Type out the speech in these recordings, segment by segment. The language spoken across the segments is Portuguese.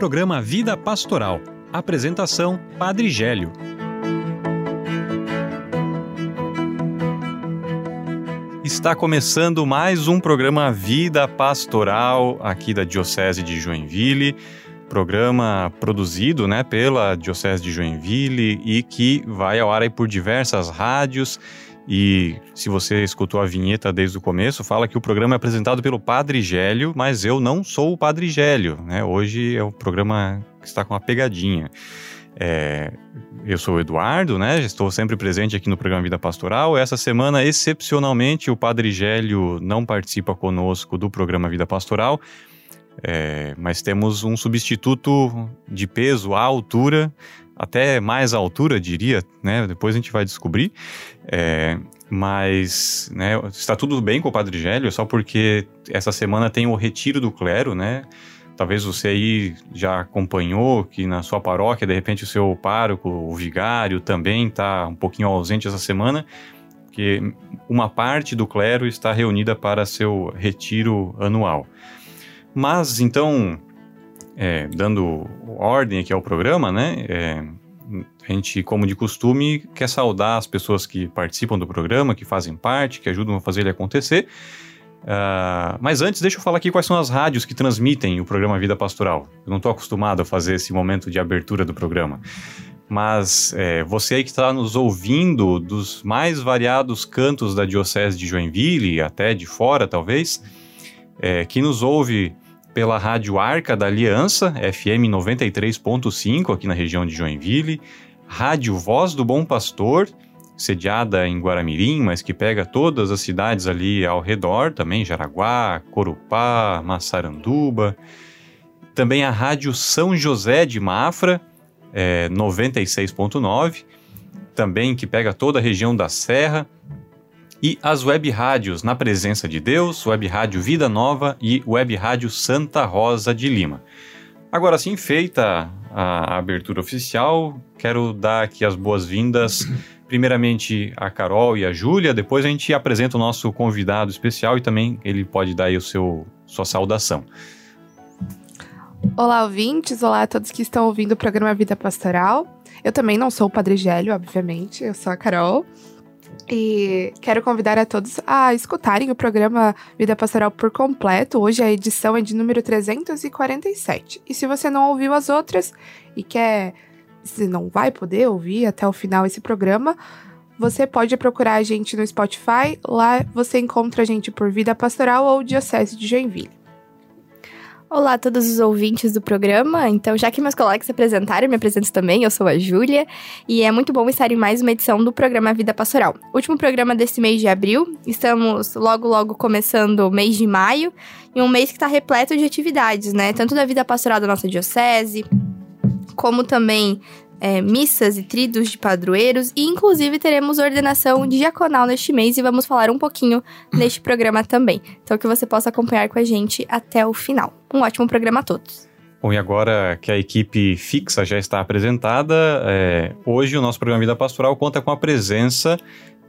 programa Vida Pastoral. Apresentação: Padre Gélio. Está começando mais um programa Vida Pastoral aqui da Diocese de Joinville programa produzido né, pela Diocese de Joinville e que vai ao ar por diversas rádios. E se você escutou a vinheta desde o começo, fala que o programa é apresentado pelo Padre Gélio, mas eu não sou o Padre Gélio. Né? Hoje é o programa que está com uma pegadinha. É, eu sou o Eduardo, né? Estou sempre presente aqui no programa Vida Pastoral. Essa semana, excepcionalmente, o Padre Gélio não participa conosco do programa Vida Pastoral, é, mas temos um substituto de peso à altura, até mais altura, diria, né? Depois a gente vai descobrir. É, mas né, está tudo bem com o Padre Gélio, só porque essa semana tem o retiro do clero, né? Talvez você aí já acompanhou que na sua paróquia, de repente, o seu pároco, o vigário, também está um pouquinho ausente essa semana, porque uma parte do clero está reunida para seu retiro anual. Mas, então, é, dando ordem aqui ao programa, né? É, a gente, como de costume, quer saudar as pessoas que participam do programa, que fazem parte, que ajudam a fazer ele acontecer. Uh, mas antes, deixa eu falar aqui quais são as rádios que transmitem o programa Vida Pastoral. Eu não estou acostumado a fazer esse momento de abertura do programa. Mas é, você aí que está nos ouvindo dos mais variados cantos da Diocese de Joinville, até de fora talvez, é, que nos ouve pela Rádio Arca da Aliança, FM 93.5, aqui na região de Joinville, Rádio Voz do Bom Pastor, sediada em Guaramirim, mas que pega todas as cidades ali ao redor, também Jaraguá, Corupá, Massaranduba. Também a Rádio São José de Mafra, é, 96.9, também que pega toda a região da Serra e as web rádios Na Presença de Deus, Web Rádio Vida Nova e Web Rádio Santa Rosa de Lima. Agora sim, feita a abertura oficial, quero dar aqui as boas-vindas, primeiramente a Carol e a Júlia, depois a gente apresenta o nosso convidado especial e também ele pode dar aí o seu sua saudação. Olá, ouvintes, olá a todos que estão ouvindo o programa Vida Pastoral. Eu também não sou o Padre Gélio, obviamente, eu sou a Carol. E quero convidar a todos a escutarem o programa Vida Pastoral por completo. Hoje a edição é de número 347. E se você não ouviu as outras e quer, se não vai poder ouvir até o final esse programa, você pode procurar a gente no Spotify. Lá você encontra a gente por Vida Pastoral ou Diocese de Joinville. Olá a todos os ouvintes do programa. Então, já que meus colegas se apresentaram, me apresento também. Eu sou a Júlia e é muito bom estar em mais uma edição do programa Vida Pastoral. Último programa desse mês de abril. Estamos logo, logo começando o mês de maio e um mês que está repleto de atividades, né? Tanto da vida pastoral da nossa diocese, como também é, missas e tridos de padroeiros e inclusive teremos ordenação diaconal neste mês e vamos falar um pouquinho neste programa também. Então que você possa acompanhar com a gente até o final. Um ótimo programa a todos. Bom, e agora que a equipe fixa já está apresentada, é, hoje o nosso programa Vida Pastoral conta com a presença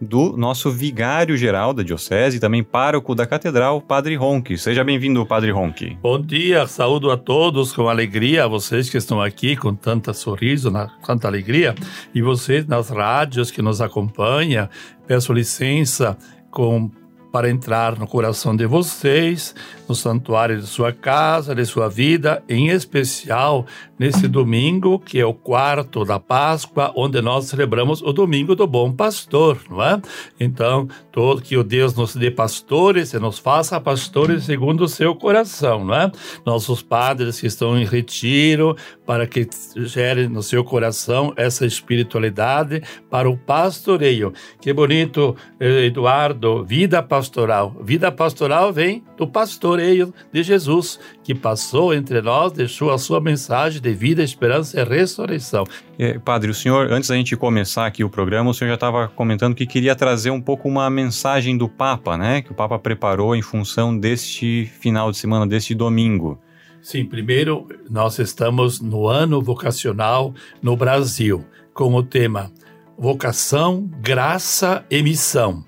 do nosso vigário-geral da Diocese e também pároco da Catedral, Padre Ronque. Seja bem-vindo, Padre Ronque. Bom dia, saúdo a todos com alegria, a vocês que estão aqui com tanta sorriso, na, tanta alegria, e vocês nas rádios que nos acompanham. Peço licença com para entrar no coração de vocês, no santuário de sua casa, de sua vida, em especial nesse domingo, que é o quarto da Páscoa, onde nós celebramos o domingo do bom pastor, não é? Então, todo que o Deus nos dê pastores e nos faça pastores segundo o seu coração, não é? Nossos padres que estão em retiro, para que gere no seu coração essa espiritualidade para o pastoreio. Que bonito, Eduardo, vida pastoral. Vida pastoral vem do pastoreio de Jesus, que passou entre nós, deixou a sua mensagem de vida, esperança e ressurreição. É, padre, o senhor, antes da gente começar aqui o programa, o senhor já estava comentando que queria trazer um pouco uma mensagem do Papa, né? Que o Papa preparou em função deste final de semana, deste domingo. Sim, primeiro, nós estamos no ano vocacional no Brasil, com o tema Vocação, Graça e Missão.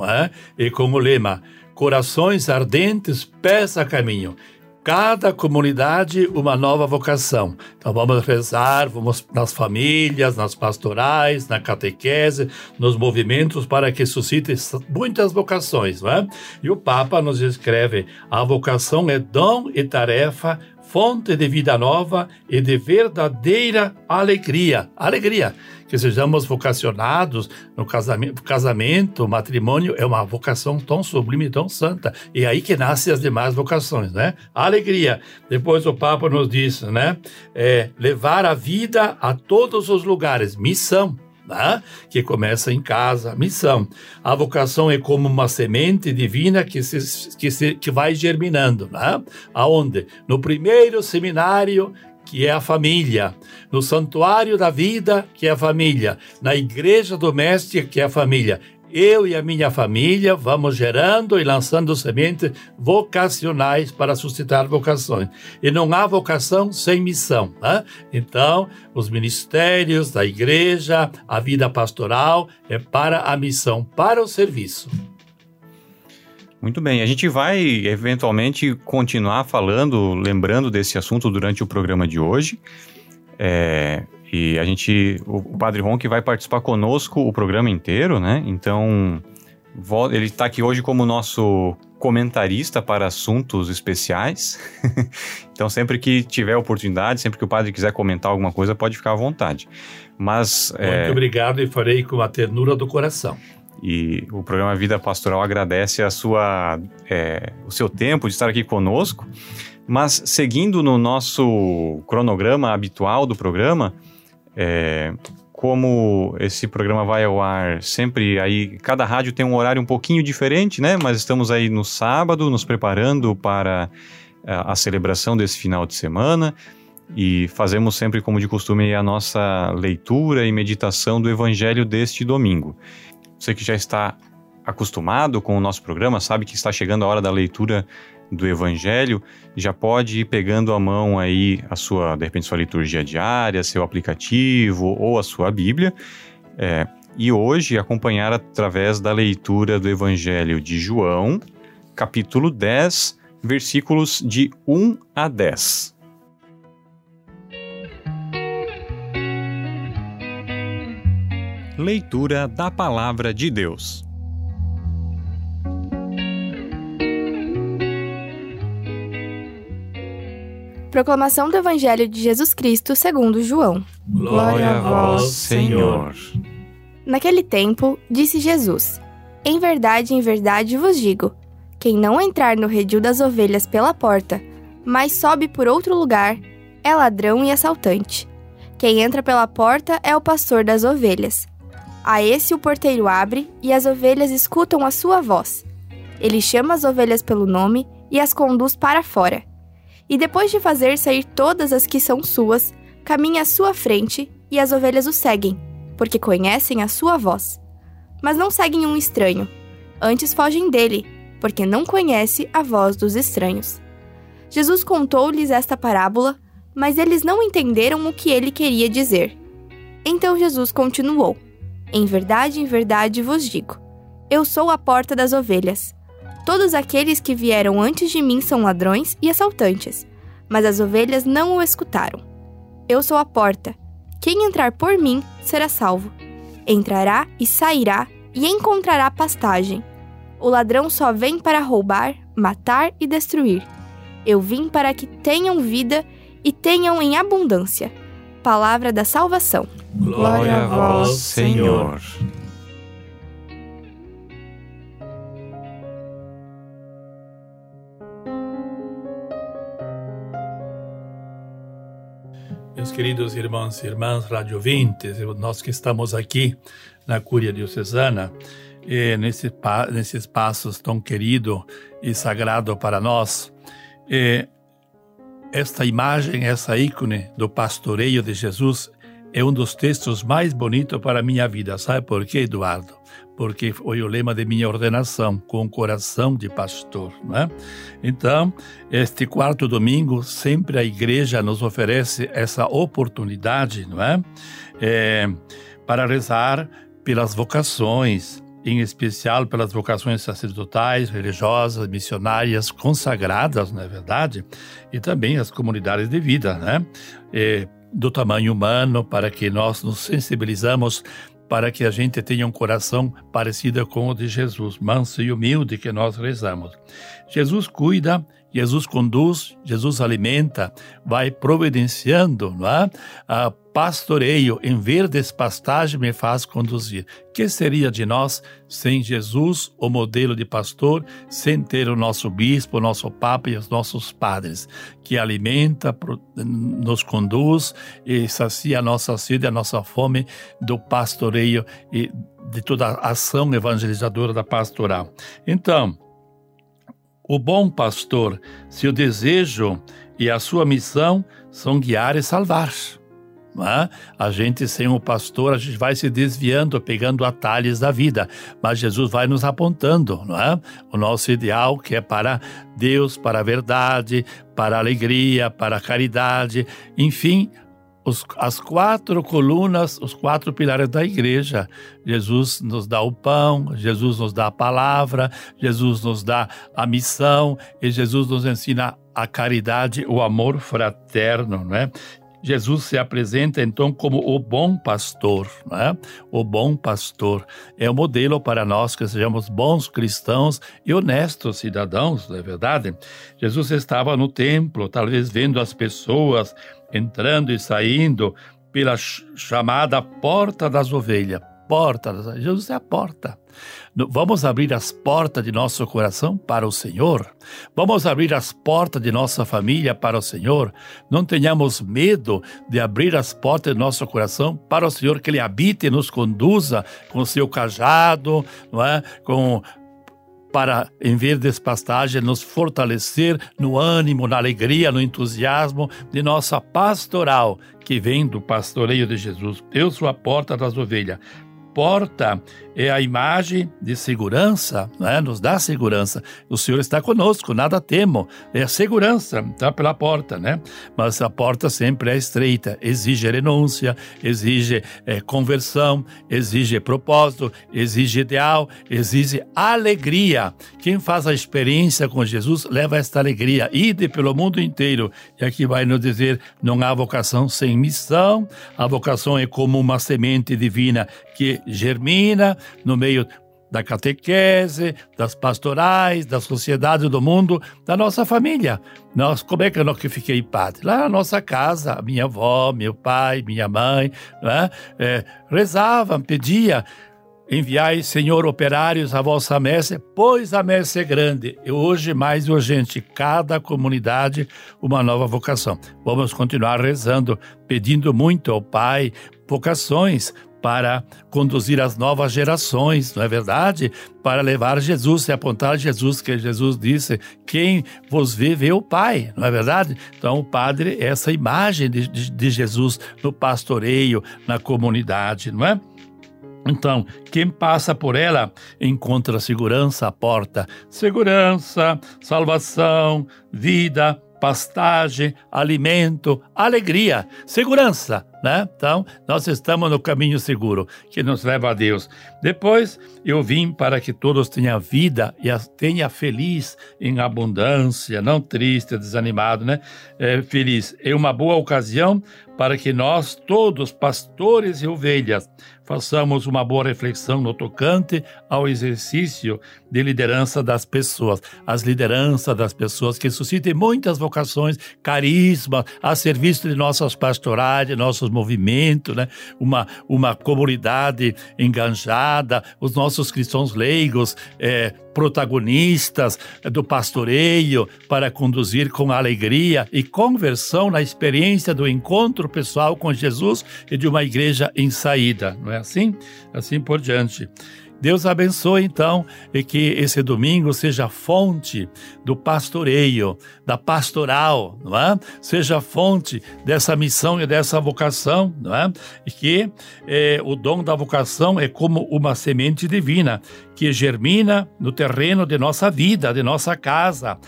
É? E com o lema Corações ardentes, pés a caminho cada comunidade uma nova vocação. Então vamos rezar, vamos nas famílias, nas pastorais, na catequese, nos movimentos para que suscite muitas vocações, não é? E o Papa nos escreve: a vocação é dom e tarefa fonte de vida nova e de verdadeira alegria. Alegria. Que sejamos vocacionados no casamento, casamento, matrimônio, é uma vocação tão sublime, tão santa. E é aí que nascem as demais vocações, né? Alegria. Depois o Papa nos diz, né? É, levar a vida a todos os lugares. Missão né? que começa em casa, missão. A vocação é como uma semente divina que, se, que, se, que vai germinando. Né? Aonde? No primeiro seminário que é a família, no santuário da vida, que é a família, na igreja doméstica, que é a família eu e a minha família vamos gerando e lançando sementes vocacionais para suscitar vocações. E não há vocação sem missão. Né? Então, os ministérios da igreja, a vida pastoral é para a missão, para o serviço. Muito bem, a gente vai eventualmente continuar falando, lembrando desse assunto durante o programa de hoje. É, e a gente, o, Padre Ron que vai participar conosco o programa inteiro, né? Então, ele está aqui hoje como nosso comentarista para assuntos especiais. então, sempre que tiver oportunidade, sempre que o padre quiser comentar alguma coisa, pode ficar à vontade. Mas muito é... obrigado e farei com a ternura do coração. E o programa Vida Pastoral agradece a sua, é, o seu tempo de estar aqui conosco. Mas seguindo no nosso cronograma habitual do programa, é, como esse programa vai ao ar sempre aí, cada rádio tem um horário um pouquinho diferente, né? Mas estamos aí no sábado, nos preparando para a, é, a celebração desse final de semana e fazemos sempre, como de costume, a nossa leitura e meditação do Evangelho deste domingo. Você que já está acostumado com o nosso programa, sabe que está chegando a hora da leitura do Evangelho, já pode ir pegando a mão aí a sua, de repente, sua liturgia diária, seu aplicativo ou a sua Bíblia. É, e hoje acompanhar através da leitura do Evangelho de João, capítulo 10, versículos de 1 a 10. Leitura da Palavra de Deus. Proclamação do Evangelho de Jesus Cristo segundo João. Glória a vós, Senhor. Naquele tempo, disse Jesus: Em verdade, em verdade vos digo: quem não entrar no redil das ovelhas pela porta, mas sobe por outro lugar, é ladrão e assaltante. Quem entra pela porta é o pastor das ovelhas. A esse o porteiro abre e as ovelhas escutam a sua voz. Ele chama as ovelhas pelo nome e as conduz para fora e depois de fazer sair todas as que são suas, caminha à sua frente e as ovelhas o seguem, porque conhecem a sua voz. Mas não seguem um estranho, antes fogem dele, porque não conhece a voz dos estranhos. Jesus contou-lhes esta parábola, mas eles não entenderam o que ele queria dizer. Então Jesus continuou: Em verdade, em verdade vos digo: Eu sou a porta das ovelhas. Todos aqueles que vieram antes de mim são ladrões e assaltantes, mas as ovelhas não o escutaram. Eu sou a porta. Quem entrar por mim será salvo. Entrará e sairá e encontrará pastagem. O ladrão só vem para roubar, matar e destruir. Eu vim para que tenham vida e tenham em abundância. Palavra da salvação. Glória a vós, Senhor. Meus queridos irmãos e irmãs radiovintes, nós que estamos aqui na Cúria Diocesana, nesse, nesse espaço tão querido e sagrado para nós, esta imagem, essa ícone do pastoreio de Jesus é um dos textos mais bonitos para a minha vida. Sabe por quê, Eduardo? Porque foi o lema de minha ordenação, com coração de pastor. Né? Então, este quarto domingo, sempre a igreja nos oferece essa oportunidade não é? é para rezar pelas vocações, em especial pelas vocações sacerdotais, religiosas, missionárias, consagradas, não é verdade? E também as comunidades de vida, né? Do tamanho humano, para que nós nos sensibilizamos para que a gente tenha um coração parecido com o de Jesus, manso e humilde que nós rezamos. Jesus cuida Jesus conduz, Jesus alimenta, vai providenciando, não é? A pastoreio, em verdes pastagens me faz conduzir. Que seria de nós sem Jesus, o modelo de pastor, sem ter o nosso bispo, o nosso papa e os nossos padres, que alimenta, nos conduz e sacia a nossa sede, a nossa fome do pastoreio e de toda a ação evangelizadora da pastoral. Então, o bom pastor, seu desejo e a sua missão são guiar e salvar. É? A gente sem o pastor, a gente vai se desviando, pegando atalhos da vida, mas Jesus vai nos apontando, não é? O nosso ideal que é para Deus, para a verdade, para a alegria, para a caridade, enfim, as quatro colunas, os quatro pilares da igreja. Jesus nos dá o pão, Jesus nos dá a palavra, Jesus nos dá a missão e Jesus nos ensina a caridade, o amor fraterno, não é? Jesus se apresenta então como o bom pastor, né? O bom pastor é o modelo para nós que sejamos bons cristãos e honestos cidadãos, não é verdade? Jesus estava no templo, talvez vendo as pessoas entrando e saindo pela chamada porta das ovelhas. Porta das. Jesus é a porta. Vamos abrir as portas de nosso coração para o Senhor. Vamos abrir as portas de nossa família para o Senhor. Não tenhamos medo de abrir as portas de nosso coração para o Senhor, que Ele habite e nos conduza com o seu cajado, não é? com para, em vez de pastagem, nos fortalecer no ânimo, na alegria, no entusiasmo de nossa pastoral, que vem do pastoreio de Jesus. Eu sou a porta das ovelhas porta é a imagem de segurança, né? nos dá segurança. O Senhor está conosco, nada temo. É a segurança, está pela porta, né? Mas a porta sempre é estreita, exige renúncia, exige é, conversão, exige propósito, exige ideal, exige alegria. Quem faz a experiência com Jesus leva esta alegria. Ide pelo mundo inteiro. E aqui vai nos dizer: não há vocação sem missão. A vocação é como uma semente divina que germina no meio da catequese, das pastorais, da sociedade do mundo, da nossa família. Nós, como é que eu que fiquei padre? Lá na nossa casa, minha avó, meu pai, minha mãe, né? é, rezavam, pediam, enviai, Senhor, operários à vossa messe, pois a messe é grande e hoje mais urgente, cada comunidade uma nova vocação. Vamos continuar rezando, pedindo muito ao Pai vocações, para conduzir as novas gerações, não é verdade? Para levar Jesus e apontar Jesus, que Jesus disse: quem vos vê, vê o Pai, não é verdade? Então, o Padre é essa imagem de, de, de Jesus no pastoreio, na comunidade, não é? Então, quem passa por ela encontra segurança à porta. Segurança, salvação, vida, pastagem, alimento, alegria, segurança, né? Então, nós estamos no caminho seguro que nos leva a Deus. Depois, eu vim para que todos tenham vida e a tenha feliz em abundância, não triste, desanimado, né? É, feliz. É uma boa ocasião para que nós, todos, pastores e ovelhas, façamos uma boa reflexão no tocante ao exercício de liderança das pessoas. As lideranças das pessoas que suscitem muitas vocações, carisma, a serviço de nossas pastorais, de nossos movimentos, né? uma, uma comunidade enganjada, os nossos cristãos leigos, é, protagonistas do pastoreio para conduzir com alegria e conversão na experiência do encontro pessoal com Jesus e de uma igreja em saída, não é assim? Assim por diante. Deus abençoe então e que esse domingo seja fonte do pastoreio, da pastoral, não é? Seja fonte dessa missão e dessa vocação, não é? E que eh, o dom da vocação é como uma semente divina que germina no terreno de nossa vida, de nossa casa.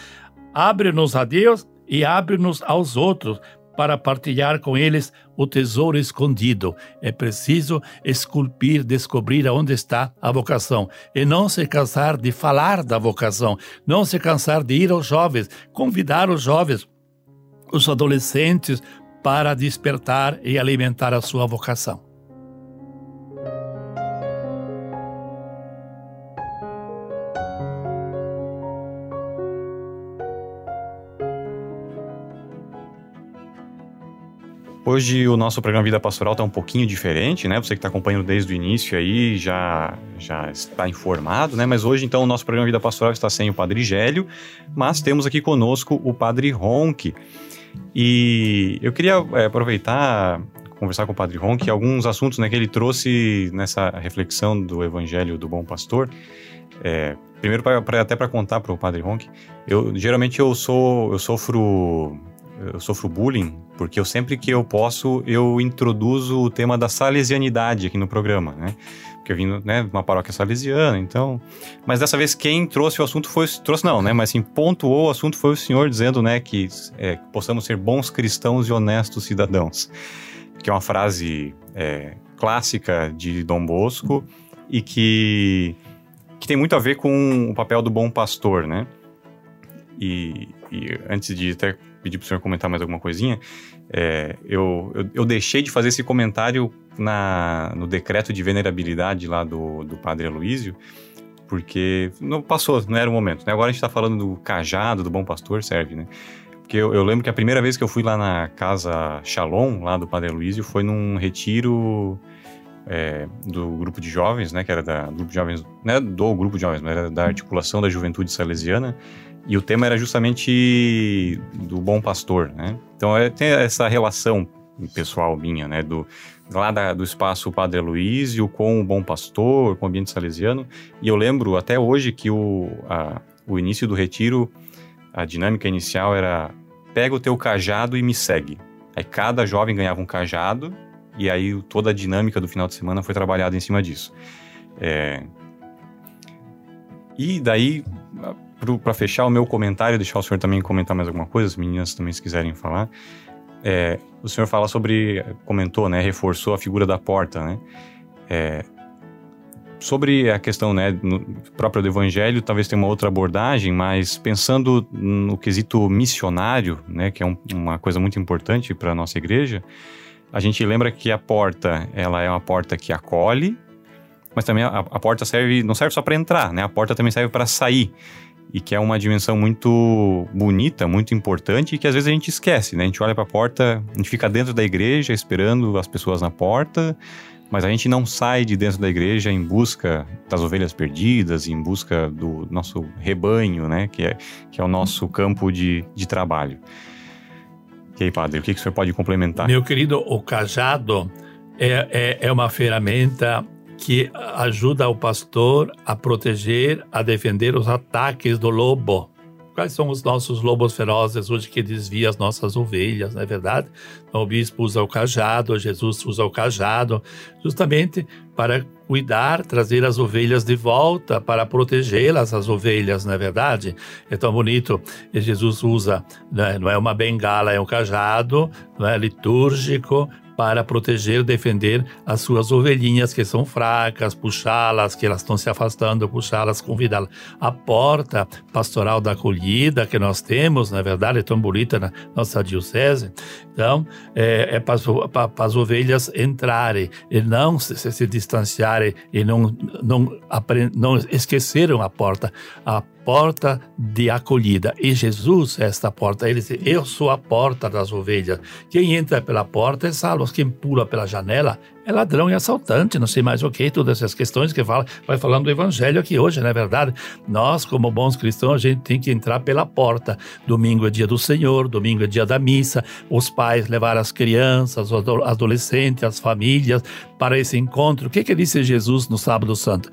Abre-nos a Deus e abre-nos aos outros para partilhar com eles o tesouro escondido. É preciso esculpir, descobrir aonde está a vocação e não se cansar de falar da vocação, não se cansar de ir aos jovens, convidar os jovens, os adolescentes para despertar e alimentar a sua vocação. Hoje o nosso programa Vida Pastoral está um pouquinho diferente, né? Você que está acompanhando desde o início aí já, já está informado, né? Mas hoje então o nosso programa Vida Pastoral está sem o Padre Gélio, mas temos aqui conosco o Padre Ronque. E eu queria é, aproveitar conversar com o Padre Ronque alguns assuntos né, que ele trouxe nessa reflexão do Evangelho do Bom Pastor. É, primeiro, pra, pra até para contar para o Padre Ronque, eu geralmente eu sou eu sofro eu sofro bullying porque eu sempre que eu posso eu introduzo o tema da salesianidade aqui no programa, né? Porque eu vim né, de uma paróquia salesiana, então. Mas dessa vez quem trouxe o assunto foi trouxe não, né? Mas sim pontuou o assunto foi o senhor dizendo, né, que é, possamos ser bons cristãos e honestos cidadãos, que é uma frase é, clássica de Dom Bosco e que que tem muito a ver com o papel do bom pastor, né? E, e antes de até pedir para o senhor comentar mais alguma coisinha, é, eu, eu, eu, deixei de fazer esse comentário na, no decreto de venerabilidade lá do, do padre Aloísio, porque não passou, não era o momento. Né? Agora a gente está falando do cajado, do bom pastor, serve, né? Porque eu, eu, lembro que a primeira vez que eu fui lá na casa Shalom, lá do padre Aloísio, foi num retiro é, do grupo de jovens, né? Que era da, do grupo de jovens, não é do grupo de jovens, mas era da articulação da juventude salesiana, e o tema era justamente do bom pastor, né? Então é, tem essa relação pessoal minha, né? Do, lá da, do espaço Padre Aloísio com o Bom Pastor, com o ambiente salesiano. E eu lembro até hoje que o, a, o início do retiro, a dinâmica inicial era pega o teu cajado e me segue. Aí cada jovem ganhava um cajado e aí toda a dinâmica do final de semana foi trabalhada em cima disso. É... E daí para fechar o meu comentário, deixar o senhor também comentar mais alguma coisa, as meninas também se quiserem falar. É, o senhor fala sobre, comentou, né, reforçou a figura da porta, né? É, sobre a questão, né, própria do evangelho, talvez tenha uma outra abordagem, mas pensando no quesito missionário, né, que é um, uma coisa muito importante para a nossa igreja, a gente lembra que a porta, ela é uma porta que acolhe, mas também a, a porta serve, não serve só para entrar, né? A porta também serve para sair e que é uma dimensão muito bonita, muito importante e que às vezes a gente esquece, né? A gente olha para a porta, a gente fica dentro da igreja esperando as pessoas na porta, mas a gente não sai de dentro da igreja em busca das ovelhas perdidas, em busca do nosso rebanho, né? Que é, que é o nosso campo de, de trabalho. E aí, padre, o que, que o senhor pode complementar? Meu querido, o cajado é, é, é uma ferramenta que ajuda o pastor a proteger, a defender os ataques do lobo. Quais são os nossos lobos ferozes hoje que desvia as nossas ovelhas, não é verdade? Então, o bispo usa o cajado, Jesus usa o cajado, justamente para cuidar, trazer as ovelhas de volta, para protegê-las, as ovelhas, não é verdade? É tão bonito. E Jesus usa, né, não é uma bengala, é um cajado, não é litúrgico, para proteger, defender as suas ovelhinhas que são fracas, puxá-las, que elas estão se afastando, puxá-las, convidá-las. A porta pastoral da acolhida que nós temos, na verdade, é tão bonita na nossa diocese. Então, é, é para, para, as ovelhas entrarem e não se, se, se distanciarem e não, não, não esqueceram a porta. A porta de acolhida. E Jesus é esta porta. Ele diz: Eu sou a porta das ovelhas. Quem entra pela porta é salvo. Quem pula pela janela é ladrão e assaltante. Não sei mais o que, todas essas questões que fala, vai falando do evangelho aqui hoje, não é verdade? Nós, como bons cristãos, a gente tem que entrar pela porta. Domingo é dia do Senhor, domingo é dia da missa. Os pais levar as crianças, os adolescentes, as famílias para esse encontro. O que, que disse Jesus no Sábado Santo?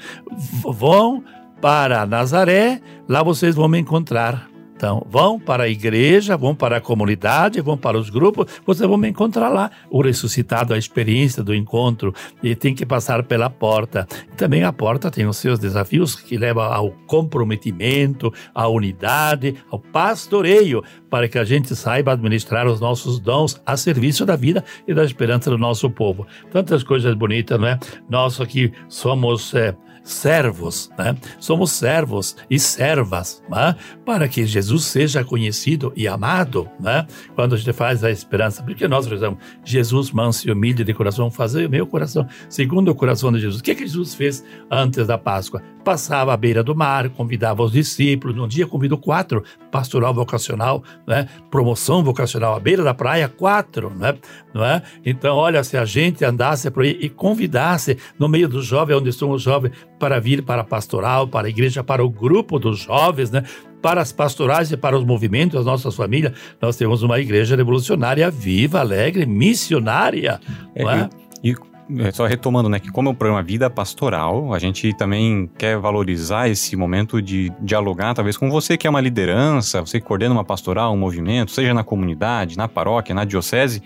Vão para Nazaré, lá vocês vão me encontrar. Então, vão para a igreja, vão para a comunidade, vão para os grupos, vocês vão encontrar lá o ressuscitado, a experiência do encontro, e tem que passar pela porta. Também a porta tem os seus desafios que levam ao comprometimento, à unidade, ao pastoreio, para que a gente saiba administrar os nossos dons a serviço da vida e da esperança do nosso povo. Tantas coisas bonitas, não é? Nós aqui somos. É, servos, né? Somos servos e servas, né? Para que Jesus seja conhecido e amado, né? Quando a gente faz a esperança, porque nós rezamos, Jesus manso e humilde de coração, fazer o meu coração segundo o coração de Jesus. O que, é que Jesus fez antes da Páscoa? Passava à beira do mar, convidava os discípulos, num dia convidou quatro, pastoral vocacional, né? Promoção vocacional à beira da praia, quatro, né? Não é? Então, olha, se a gente andasse por aí e convidasse no meio dos jovens, onde estão os jovens, para vir para a pastoral, para a igreja, para o grupo dos jovens, né? para as pastorais e para os movimentos, as nossas famílias. Nós temos uma igreja revolucionária viva, alegre, missionária. É, é? E, e é, só retomando, né, que como é um programa Vida Pastoral, a gente também quer valorizar esse momento de dialogar, talvez, com você que é uma liderança, você que coordena uma pastoral, um movimento, seja na comunidade, na paróquia, na diocese,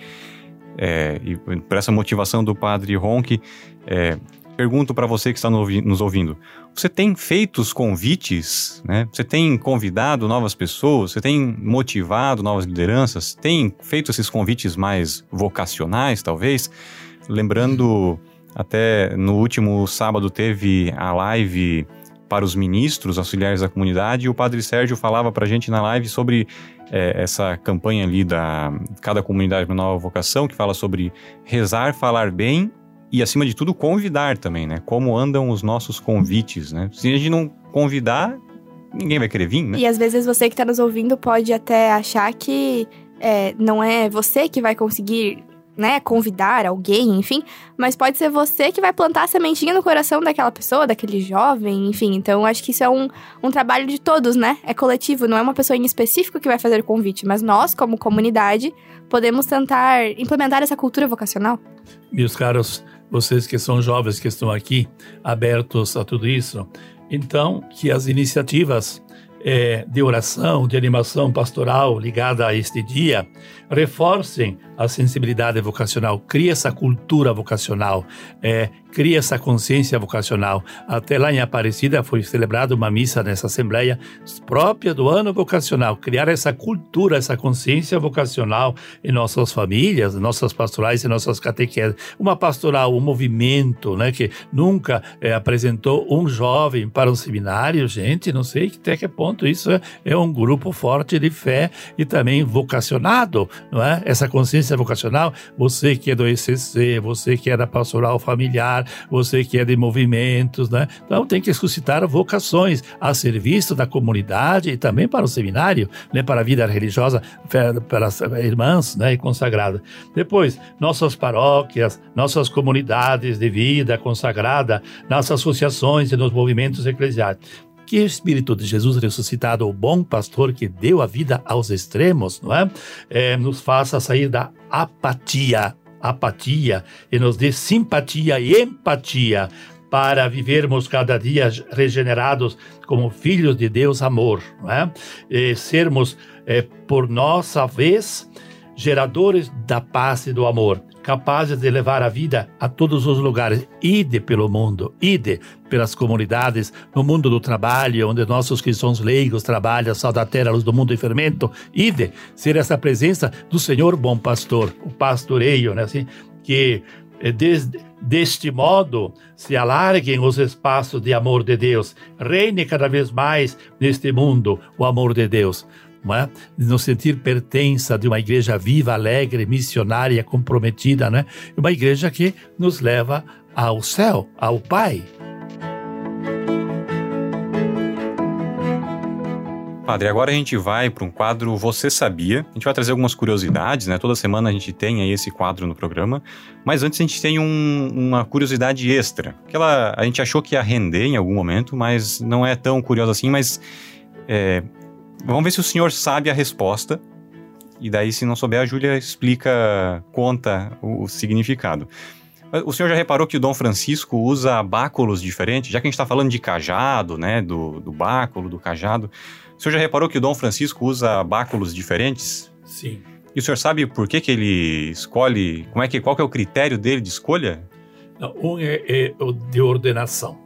é, e por essa motivação do padre Ronque, é, pergunto para você que está nos ouvindo: você tem feito os convites, né? Você tem convidado novas pessoas? Você tem motivado novas lideranças? Tem feito esses convites mais vocacionais, talvez? Lembrando, até no último sábado teve a live para os ministros auxiliares da comunidade e o Padre Sérgio falava para a gente na live sobre é, essa campanha ali da cada comunidade uma nova vocação que fala sobre rezar, falar bem e, acima de tudo, convidar também, né? Como andam os nossos convites, né? Se a gente não convidar, ninguém vai querer vir, né? E às vezes você que está nos ouvindo pode até achar que é, não é você que vai conseguir né, convidar alguém, enfim, mas pode ser você que vai plantar a sementinha no coração daquela pessoa, daquele jovem, enfim. Então, acho que isso é um, um trabalho de todos, né? É coletivo, não é uma pessoa em específico que vai fazer o convite, mas nós, como comunidade, podemos tentar implementar essa cultura vocacional. Meus caros, vocês que são jovens que estão aqui, abertos a tudo isso, então que as iniciativas é, de oração, de animação pastoral ligada a este dia, reforcem a sensibilidade vocacional, cria essa cultura vocacional, é, cria essa consciência vocacional. Até lá em Aparecida foi celebrada uma missa nessa assembleia própria do ano vocacional, criar essa cultura, essa consciência vocacional em nossas famílias, nossas pastorais e nossas catequeses. Uma pastoral, um movimento, né, que nunca é, apresentou um jovem para um seminário, gente, não sei até que ponto isso é, é um grupo forte de fé e também vocacionado, não é? Essa consciência vocacional, você que é do ECC, você que é da pastoral familiar, você que é de movimentos, né? Então tem que suscitar vocações a serviço da comunidade e também para o seminário, né? Para a vida religiosa, para as irmãs, né? E consagrada. Depois, nossas paróquias, nossas comunidades de vida consagrada, nas associações e nos movimentos eclesiais que o Espírito de Jesus ressuscitado, o bom pastor que deu a vida aos extremos, não é? é nos faça sair da apatia, apatia e nos dê simpatia e empatia para vivermos cada dia regenerados como filhos de Deus amor, não é? E sermos é, por nossa vez geradores da paz e do amor capazes de levar a vida a todos os lugares. Ide pelo mundo, ide pelas comunidades, no mundo do trabalho, onde nossos cristãos leigos trabalham, sal da terra, luz do mundo e fermento. Ide ser essa presença do Senhor bom pastor, o pastoreio, né? Assim, que eh, desde, deste modo se alarguem os espaços de amor de Deus, reine cada vez mais neste mundo o amor de Deus é? de nos sentir pertença de uma igreja viva, alegre, missionária, comprometida, né? uma igreja que nos leva ao céu, ao Pai. Padre, agora a gente vai para um quadro Você Sabia. A gente vai trazer algumas curiosidades, né? Toda semana a gente tem aí esse quadro no programa. Mas antes a gente tem um, uma curiosidade extra. Que ela, a gente achou que ia render em algum momento, mas não é tão curiosa assim. Mas é, Vamos ver se o senhor sabe a resposta. E daí, se não souber, a Júlia explica, conta o, o significado. O senhor já reparou que o Dom Francisco usa báculos diferentes? Já que a gente está falando de cajado, né? Do, do báculo, do cajado. O senhor já reparou que o Dom Francisco usa báculos diferentes? Sim. E o senhor sabe por que, que ele escolhe? Como é que, qual que é o critério dele de escolha? Não, um é, é o de ordenação.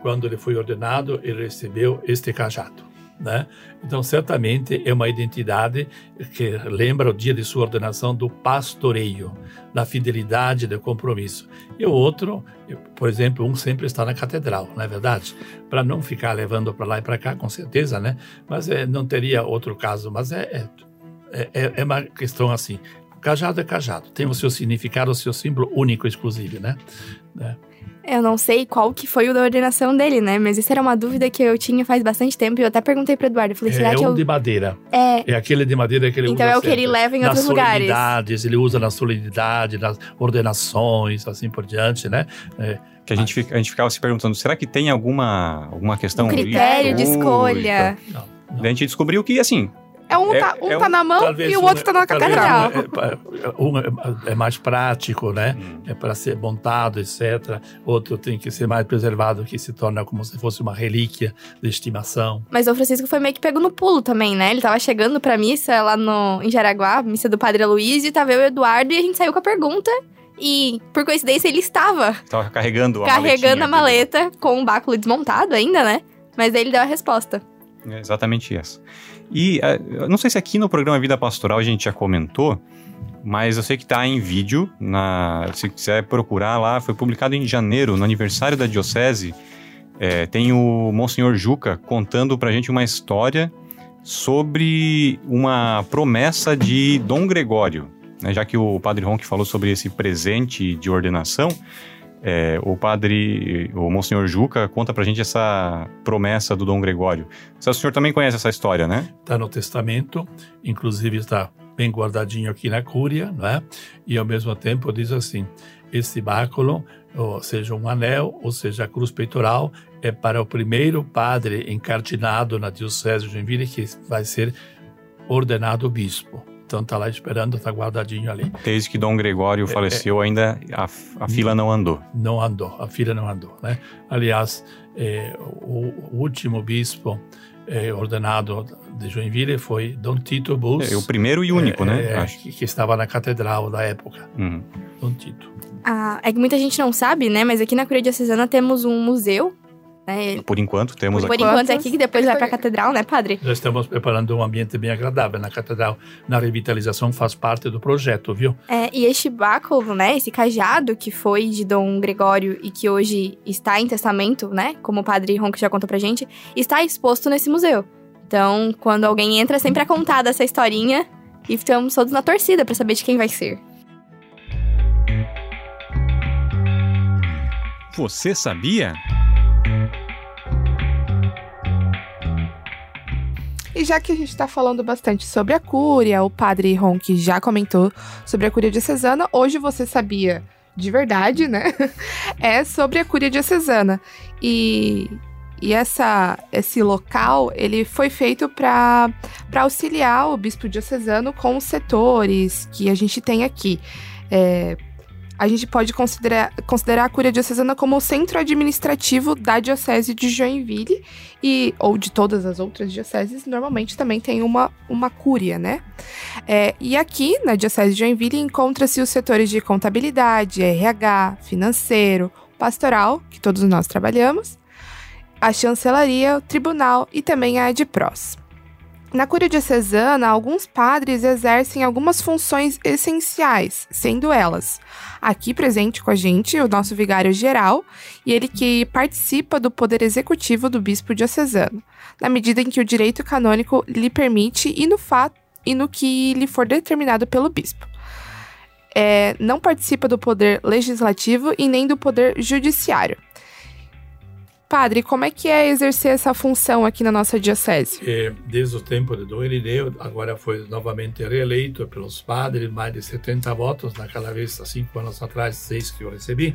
Quando ele foi ordenado, ele recebeu este cajado. Né? Então, certamente é uma identidade que lembra o dia de sua ordenação do pastoreio, da fidelidade, do compromisso. E o outro, por exemplo, um sempre está na catedral, não é verdade? Para não ficar levando para lá e para cá, com certeza, né? Mas é, não teria outro caso. Mas é, é, é, é uma questão assim. Cajado é cajado, tem o seu significado, o seu símbolo único, exclusivo, né? Né? Eu não sei qual que foi o da ordenação dele, né? Mas isso era uma dúvida que eu tinha faz bastante tempo e eu até perguntei pro Eduardo. Eu falei, será é que um eu... de madeira. É. É aquele de madeira que ele então usa é o que ele leva em outros lugares. solenidades, ele usa na solenidade, nas ordenações, assim por diante, né? É, Que a gente, fica- a gente ficava se perguntando, será que tem alguma, alguma questão Um critério de escolha. não, não. Daí a gente descobriu que, assim, É um, É- tá, um é tá um- na mão e o um outro é- tá na talvez catedral. Um é, um é- é mais prático, né? Hum. É para ser montado, etc. Outro tem que ser mais preservado, que se torna como se fosse uma relíquia de estimação. Mas o Francisco foi meio que pego no pulo também, né? Ele tava chegando pra missa lá no, em Jaraguá, missa do Padre Aloysio, e tava eu e o Eduardo, e a gente saiu com a pergunta. E, por coincidência, ele estava tava carregando a carregando a maletinha maleta com o báculo desmontado ainda, né? Mas ele deu a resposta. É exatamente essa. E eu não sei se aqui no programa Vida Pastoral a gente já comentou, mas eu sei que tá em vídeo, na, se quiser procurar lá, foi publicado em janeiro, no aniversário da Diocese. Eh, tem o Monsenhor Juca contando pra gente uma história sobre uma promessa de Dom Gregório. né? Já que o Padre Ronque falou sobre esse presente de ordenação, é, o padre, o Monsenhor Juca, conta pra gente essa promessa do Dom Gregório. O senhor também conhece essa história, né? Está no testamento, inclusive está bem guardadinho aqui na cúria, né? E ao mesmo tempo diz assim: esse báculo, ou seja, um anel, ou seja, a cruz peitoral, é para o primeiro padre encardinado na diocese de Joinville que vai ser ordenado bispo. Então está lá esperando, está guardadinho ali. Desde que Dom Gregório faleceu, ainda a, a fila não andou. Não andou, a filha não andou, né? Aliás, eh, o, o último bispo eh, ordenado de Joinville foi Dom Tito Bus. É o primeiro e único, é, né? é, Acho. que, que estava na catedral da época, Uhum. Dom Tito. Ah, é que muita gente não sabe, né? Mas aqui na Curia Diocesana temos um museu. Né? Por enquanto, temos Por aqui. enquanto é aqui, que depois vai pra catedral, né, padre? Já estamos preparando um ambiente bem agradável na catedral. Na revitalização faz parte do projeto, viu? É, e este báculo, né, esse cajado que foi de Dom Gregório e que hoje está em testamento, né, como o padre Ronco já contou pra gente, está exposto nesse museu. Então, quando alguém entra, sempre é contada essa historinha e estamos todos na torcida pra saber de quem vai ser. Você sabia? E já que a gente tá falando bastante sobre a cúria, o padre Ronque já comentou sobre a cúria diocesana, hoje você sabia de verdade, né? É sobre a cúria diocesana. E, e essa, esse local, ele foi feito para auxiliar o bispo diocesano com os setores que a gente tem aqui. É, a gente pode considerar, considerar a Cúria Diocesana como o centro administrativo da Diocese de Joinville, e, ou de todas as outras dioceses, normalmente também tem uma, uma cúria, né? É, e aqui, na Diocese de Joinville, encontra-se os setores de contabilidade, RH, financeiro, pastoral, que todos nós trabalhamos, a chancelaria, o tribunal e também a Edpros. Na Cúria Diocesana, alguns padres exercem algumas funções essenciais, sendo elas aqui presente com a gente, o nosso vigário geral, e ele que participa do poder executivo do bispo diocesano, na medida em que o direito canônico lhe permite e no fato e no que lhe for determinado pelo bispo. É, não participa do poder legislativo e nem do poder judiciário. Padre, como é que é exercer essa função aqui na nossa diocese? É, desde o tempo de Dom Irineu, agora foi novamente reeleito pelos padres, mais de 70 votos, naquela vez, há cinco anos atrás, seis que eu recebi,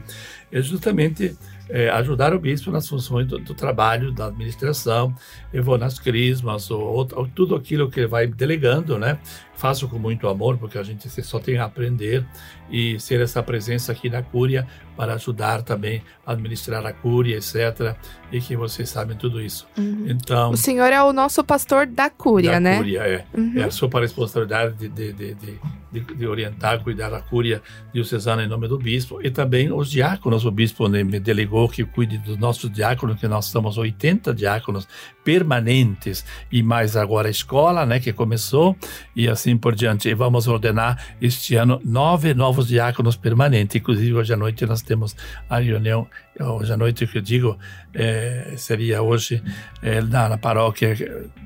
é justamente é, ajudar o bispo nas funções do, do, trabalho, da administração, eu vou nas crismas, ou, ou, tudo aquilo que ele vai delegando, né? Faço com muito amor, porque a gente só tem a aprender e ser essa presença aqui na Cúria para ajudar também a administrar a Cúria, etc. E que vocês sabem tudo isso. Uhum. Então, o senhor é o nosso pastor da Cúria, da né? Cúria, é. Uhum. É a sua responsabilidade de, de, de, de de, de, orientar, cuidar da cúria diocesana em nome do bispo e também os diáconos. O bispo me delegou que cuide dos nossos diáconos, que nós somos 80 diáconos permanentes e mais agora a escola, né, que começou e assim por diante. E vamos ordenar este ano nove novos diáconos permanentes. Inclusive hoje à noite nós temos a reunião hoje à noite que eu digo é, seria hoje é, na, na paróquia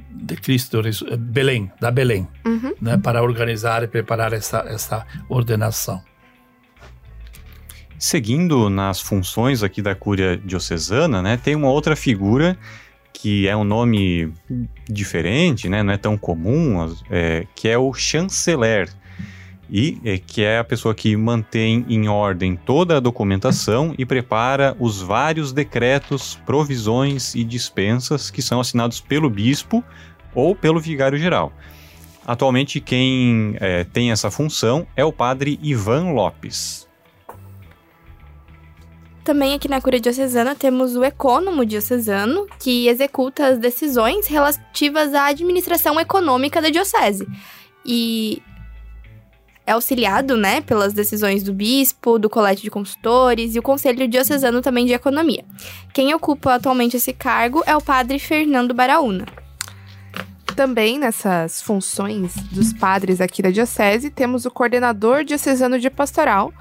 de Cristo, Belém, da Belém, uhum. né, para organizar e preparar essa, essa ordenação. Seguindo nas funções aqui da Cúria Diocesana, né, tem uma outra figura que é um nome diferente, né, não é tão comum, é, que é o chanceler, e é, que é a pessoa que mantém em ordem toda a documentação e prepara os vários decretos, provisões e dispensas que são assinados pelo bispo ou pelo vigário geral. Atualmente, quem é, tem essa função é o padre Ivan Lopes. Também aqui na Cúria Diocesana temos o ecônomo diocesano, que executa as decisões relativas à administração econômica da diocese. E é auxiliado, né, pelas decisões do bispo, do colégio de consultores e o conselho diocesano também de economia. Quem ocupa atualmente esse cargo é o padre Fernando Baraúna. Também nessas funções dos padres aqui da Diocese, temos o coordenador diocesano de pastoral,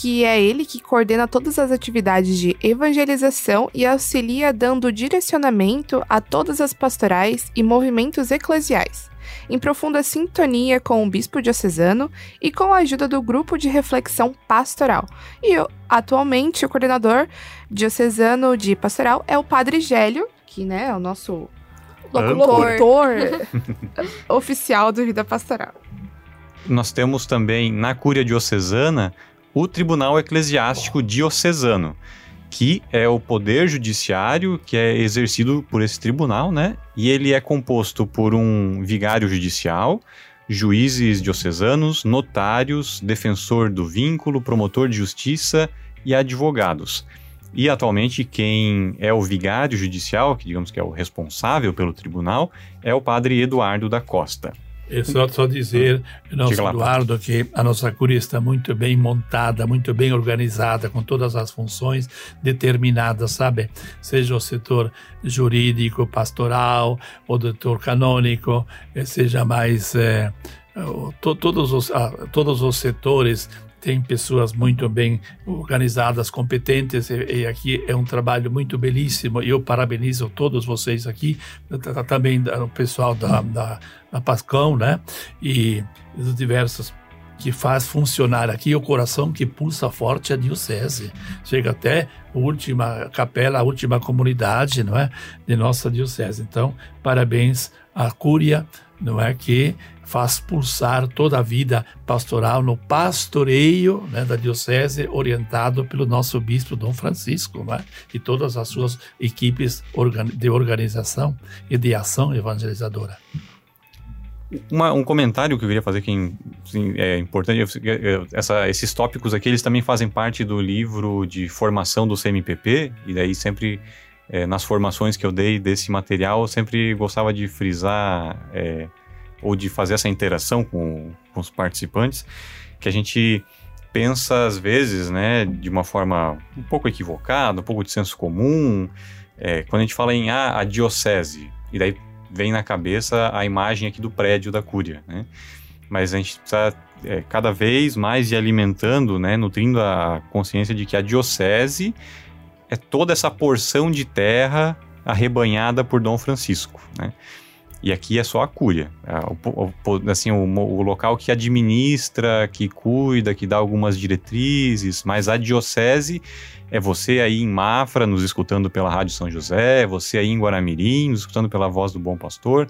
que é ele que coordena todas as atividades de evangelização e auxilia dando direcionamento a todas as pastorais e movimentos eclesiais, em profunda sintonia com o bispo diocesano e com a ajuda do grupo de reflexão pastoral. E atualmente o coordenador diocesano de pastoral é o Padre Gélio, que né, é o nosso locutor oficial do Vida Pastoral. Nós temos também na Cúria Diocesana o Tribunal Eclesiástico Diocesano, que é o poder judiciário que é exercido por esse tribunal, né? E ele é composto por um vigário judicial, juízes diocesanos, notários, defensor do vínculo, promotor de justiça e advogados. E atualmente quem é o vigário judicial, que digamos que é o responsável pelo tribunal, é o padre Eduardo da Costa. É só, só dizer, nosso lá, Eduardo, que a nossa cúria está muito bem montada, muito bem organizada, com todas as funções determinadas, sabe? Seja o setor jurídico, pastoral, o setor canônico, eh, seja mais. É, todos, os, todos os setores tem pessoas muito bem organizadas, competentes, e, e, aqui é um trabalho muito belíssimo. Eu parabenizo todos vocês aqui, também o pessoal da, da, da Pascão, né? E os diversos que faz funcionar aqui o coração que pulsa forte a diocese. Chega até a última capela, a última comunidade, não é? De nossa diocese. Então, parabéns à Cúria, não é? Que faz pulsar toda a vida pastoral no pastoreio né, da diocese, orientado pelo nosso bispo Dom Francisco né, e todas as suas equipes de organização e de ação evangelizadora. Uma, um comentário que eu queria fazer que é importante, essa, esses tópicos aqui, eles também fazem parte do livro de formação do CMPP, e daí sempre, é, nas formações que eu dei desse material, eu sempre gostava de frisar é, ou de fazer essa interação com, com os participantes, que a gente pensa às vezes, né, de uma forma um pouco equivocada, um pouco de senso comum, é, quando a gente fala em ah, a diocese, e daí vem na cabeça a imagem aqui do prédio da cúria, né? Mas a gente precisa é, cada vez mais ir alimentando, né, nutrindo a consciência de que a diocese é toda essa porção de terra arrebanhada por Dom Francisco, né? E aqui é só a cúria. É, assim, o, o, local que administra, que cuida, que dá algumas diretrizes, mas a diocese é você aí em Mafra, nos escutando pela Rádio São José, é você aí em Guaramirim, nos escutando pela voz do Bom Pastor.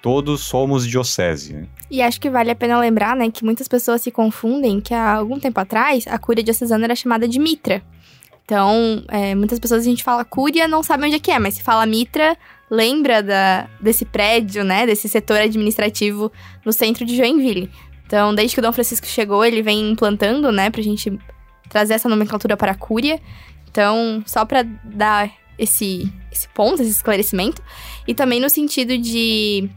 Todos somos diocese. Né? E acho que vale a pena lembrar, né, que muitas pessoas se confundem que há algum tempo atrás a cúria diocesana era chamada de mitra. Então, é, muitas pessoas a gente fala cúria, não sabe onde é que é, mas se fala mitra, lembra da, desse prédio, né, desse setor administrativo no centro de Joinville. Então, desde que o Dom Francisco chegou, ele vem implantando, né, pra gente trazer essa nomenclatura para a Cúria. Então, só para dar esse, esse ponto, esse esclarecimento. E também no sentido de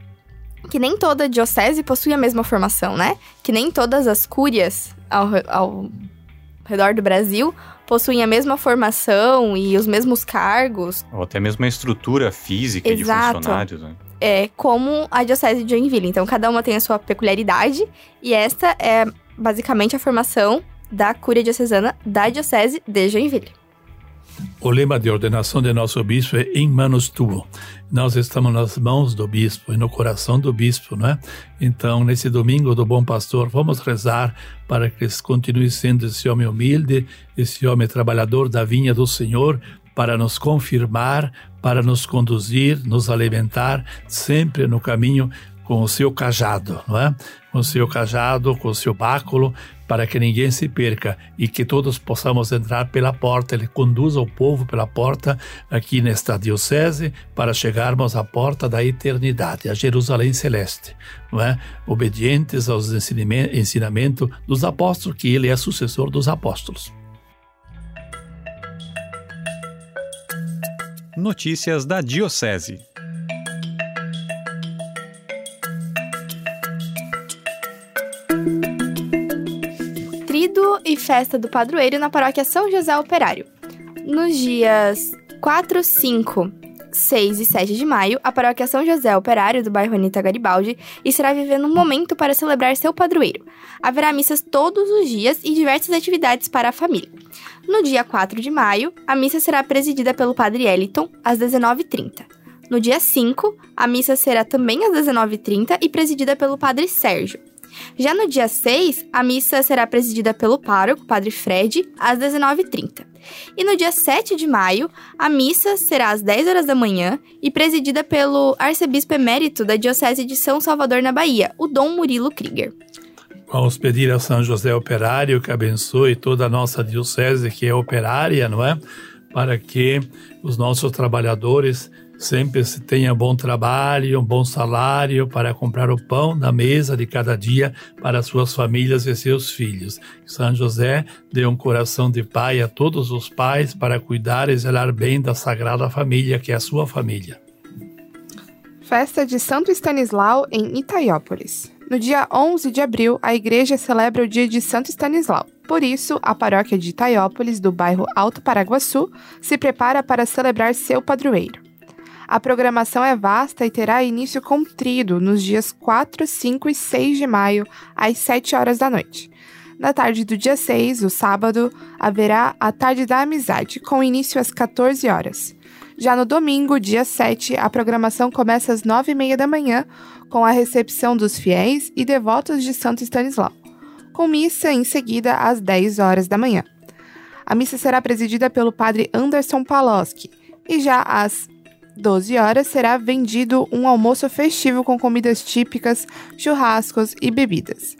que nem toda diocese possui a mesma formação, né? Que nem todas as cúrias ao, ao redor do Brasil possuem a mesma formação e os mesmos cargos. Ou até mesmo a estrutura física Exato. de funcionários, né? É, como a Diocese de Joinville. Então, cada uma tem a sua peculiaridade, e esta é basicamente a formação da Cúria Diocesana da Diocese de Joinville. O lema de ordenação de nosso bispo é em manos tuo. Nós estamos nas mãos do bispo e no coração do bispo, não é? Então, nesse domingo do Bom Pastor, vamos rezar para que ele continue sendo esse homem humilde, esse homem trabalhador da vinha do Senhor, para nos confirmar, para nos conduzir, nos alimentar sempre no caminho com o seu cajado, não é? Com o seu cajado, com o seu báculo, para que ninguém se perca e que todos possamos entrar pela porta. Ele conduza o povo pela porta aqui nesta diocese para chegarmos à porta da eternidade, a Jerusalém celeste, não é? Obedientes aos ensinamentos dos apóstolos, que ele é sucessor dos apóstolos. Notícias da Diocese. Festa do padroeiro na paróquia São José Operário. Nos dias 4, 5, 6 e 7 de maio, a paróquia São José Operário do bairro Anitta Garibaldi estará vivendo um momento para celebrar seu padroeiro. Haverá missas todos os dias e diversas atividades para a família. No dia 4 de maio, a missa será presidida pelo padre Eliton, às 19h30. No dia 5, a missa será também às 19h30 e presidida pelo padre Sérgio. Já no dia 6, a missa será presidida pelo pároco, Padre Fred, às 19h30. E no dia 7 de maio, a missa será às 10 horas da manhã e presidida pelo arcebispo emérito da Diocese de São Salvador, na Bahia, o Dom Murilo Krieger. Vamos pedir a São José Operário que abençoe toda a nossa diocese que é operária, não é? Para que os nossos trabalhadores sempre se tenha bom trabalho, um bom salário para comprar o pão na mesa de cada dia para suas famílias e seus filhos. São José dê um coração de pai a todos os pais para cuidar e zelar bem da sagrada família que é a sua família. Festa de Santo Estanislau em Itaiópolis. No dia 11 de abril, a igreja celebra o dia de Santo Estanislau. Por isso, a paróquia de Itaiópolis, do bairro Alto Paraguaçu, se prepara para celebrar seu padroeiro. A programação é vasta e terá início com trido nos dias 4, 5 e 6 de maio, às 7 horas da noite. Na tarde do dia 6, o sábado, haverá a Tarde da Amizade, com início às 14 horas. Já no domingo, dia 7, a programação começa às 9 e meia da manhã, com a recepção dos fiéis e devotos de Santo Stanislau, com missa em seguida às 10 horas da manhã. A missa será presidida pelo padre Anderson Paloski, e já às 12 horas será vendido um almoço festivo com comidas típicas, churrascos e bebidas.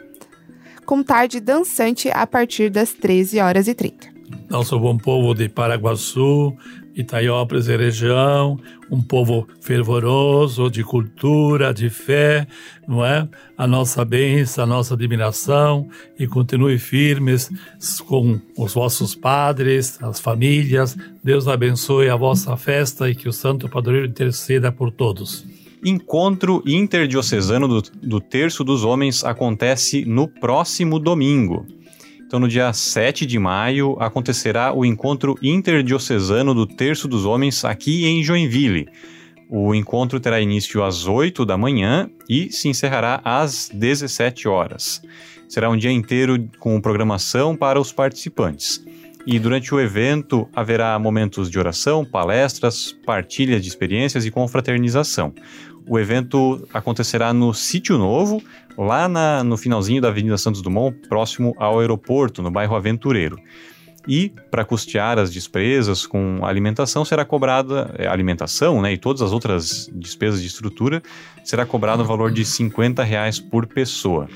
Com tarde dançante a partir das 13 horas e 30. Nosso bom povo de Paraguaçu, Itaiópolis e região, um povo fervoroso, de cultura, de fé, não é? A nossa bênção, a nossa admiração e continue firmes com os vossos padres, as famílias. Deus abençoe a vossa festa e que o Santo Padroeiro interceda por todos. Encontro interdiocesano do, do Terço dos Homens acontece no próximo domingo. Então, no dia 7 de maio, acontecerá o encontro interdiocesano do Terço dos Homens aqui em Joinville. O encontro terá início às 8 da manhã e se encerrará às 17 horas. Será um dia inteiro com programação para os participantes. E durante o evento haverá momentos de oração, palestras, partilha de experiências e confraternização. O evento acontecerá no Sítio Novo, lá na, no finalzinho da Avenida Santos Dumont, próximo ao aeroporto, no bairro Aventureiro. E para custear as despesas com alimentação será cobrada é, alimentação, né, e todas as outras despesas de estrutura será cobrado o valor de 50 reais por pessoa.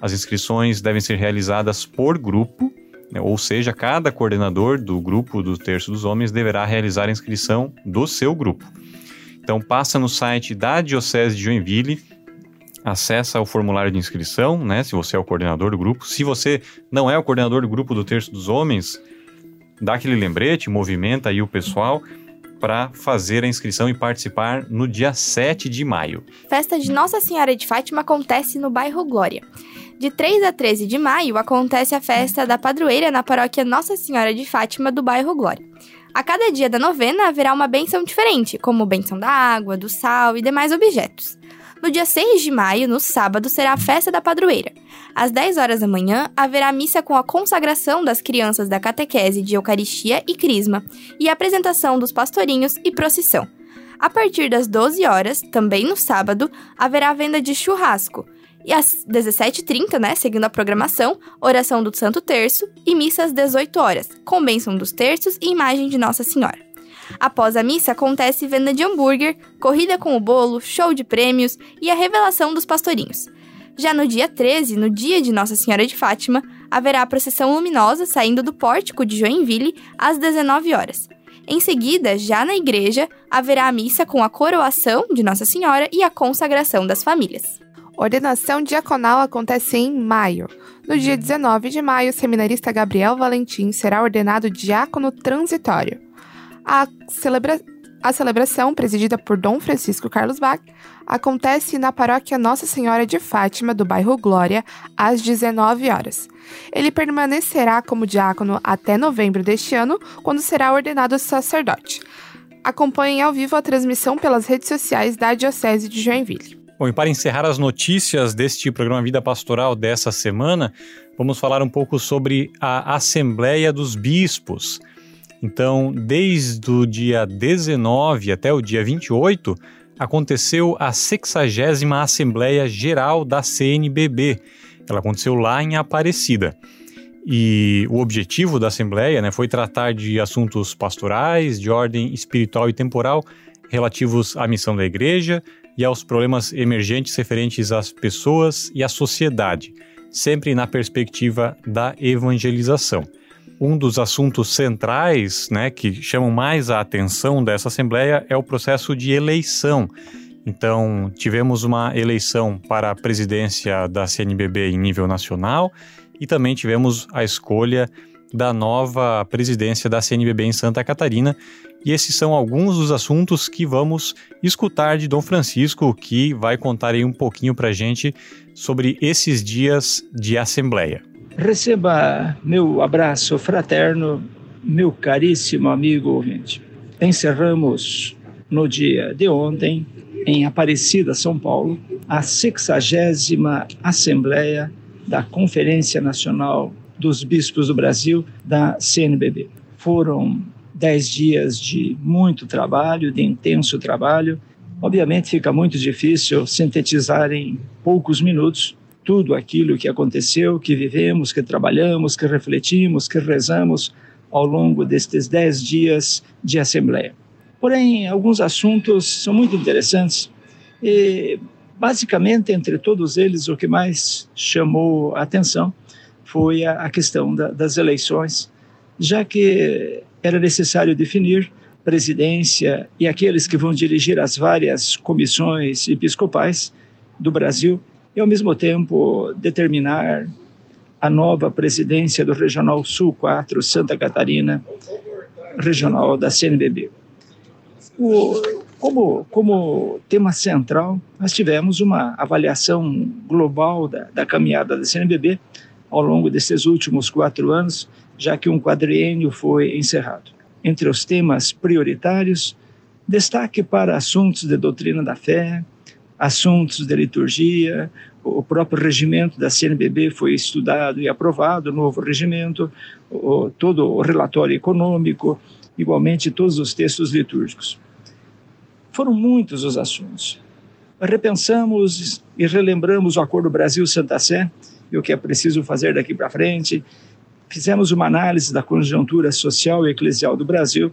As inscrições devem ser realizadas por grupo, né, ou seja, cada coordenador do grupo do Terço dos Homens deverá realizar a inscrição do seu grupo. Então passa no site da Diocese de Joinville, acessa o formulário de inscrição, né, se você é o coordenador do grupo. Se você não é o coordenador do grupo do Terço dos Homens, dá aquele lembrete, movimenta aí o pessoal para fazer a inscrição e participar no dia 7 de maio. Festa de Nossa Senhora de Fátima acontece no bairro Glória. De 3 a 13 de maio acontece a festa da padroeira na paróquia Nossa Senhora de Fátima do bairro Glória. A cada dia da novena haverá uma benção diferente, como benção da água, do sal e demais objetos. No dia 6 de maio, no sábado, será a festa da padroeira. Às 10 horas da manhã, haverá missa com a consagração das crianças da catequese de Eucaristia e Crisma e a apresentação dos pastorinhos e procissão. A partir das 12 horas, também no sábado, haverá venda de churrasco. E às 17h30, né, seguindo a programação, oração do Santo Terço e missa às 18 horas, com bênção dos terços e imagem de Nossa Senhora. Após a missa, acontece venda de hambúrguer, corrida com o bolo, show de prêmios e a revelação dos pastorinhos. Já no dia 13, no dia de Nossa Senhora de Fátima, haverá a procissão luminosa saindo do pórtico de Joinville às 19 horas. Em seguida, já na igreja, haverá a missa com a coroação de Nossa Senhora e a consagração das famílias. Ordenação diaconal acontece em maio. No dia 19 de maio, o seminarista Gabriel Valentim será ordenado diácono transitório. A, celebra... a celebração, presidida por Dom Francisco Carlos Bach, acontece na paróquia Nossa Senhora de Fátima, do bairro Glória, às 19 horas. Ele permanecerá como diácono até novembro deste ano, quando será ordenado sacerdote. Acompanhem ao vivo a transmissão pelas redes sociais da Diocese de Joinville. Bom, e para encerrar as notícias deste programa Vida Pastoral dessa semana, vamos falar um pouco sobre a Assembleia dos Bispos. Então, desde o dia 19 até o dia 28, aconteceu a 60 Assembleia Geral da CNBB. Ela aconteceu lá em Aparecida. E o objetivo da Assembleia né, foi tratar de assuntos pastorais, de ordem espiritual e temporal, relativos à missão da igreja e aos problemas emergentes referentes às pessoas e à sociedade, sempre na perspectiva da evangelização um dos assuntos centrais, né, que chamam mais a atenção dessa Assembleia é o processo de eleição. Então, tivemos uma eleição para a presidência da CNBB em nível nacional e também tivemos a escolha da nova presidência da CNBB em Santa Catarina. E esses são alguns dos assuntos que vamos escutar de Dom Francisco, que vai contar aí um pouquinho para a gente sobre esses dias de Assembleia. Receba meu abraço fraterno, meu caríssimo amigo ouvinte. Encerramos no dia de ontem, em Aparecida, São Paulo, a 60 Assembleia da Conferência Nacional dos Bispos do Brasil, da CNBB. Foram dez dias de muito trabalho, de intenso trabalho. Obviamente fica muito difícil sintetizar em poucos minutos tudo aquilo que aconteceu, que vivemos, que trabalhamos, que refletimos, que rezamos ao longo destes dez dias de Assembleia. Porém, alguns assuntos são muito interessantes e, basicamente, entre todos eles, o que mais chamou a atenção foi a, questão da, das eleições, já que era necessário definir presidência e aqueles que vão dirigir as várias comissões episcopais do Brasil e, ao mesmo tempo, determinar a nova presidência do Regional Sul 4, Santa Catarina, regional da CNBB. O, como, como tema central, nós tivemos uma avaliação global da, da caminhada da CNBB ao longo desses últimos quatro anos, já que um quadriênio foi encerrado. Entre os temas prioritários, destaque para assuntos de doutrina da fé, assuntos de liturgia, o próprio regimento da CNBB foi estudado e aprovado, o novo regimento, o, todo o relatório econômico, igualmente todos os textos litúrgicos. Foram muitos os assuntos. repensamos e relembramos o Acordo Brasil-Santa Sé e o que é preciso fazer daqui para frente. Fizemos uma análise da conjuntura social e eclesial do Brasil.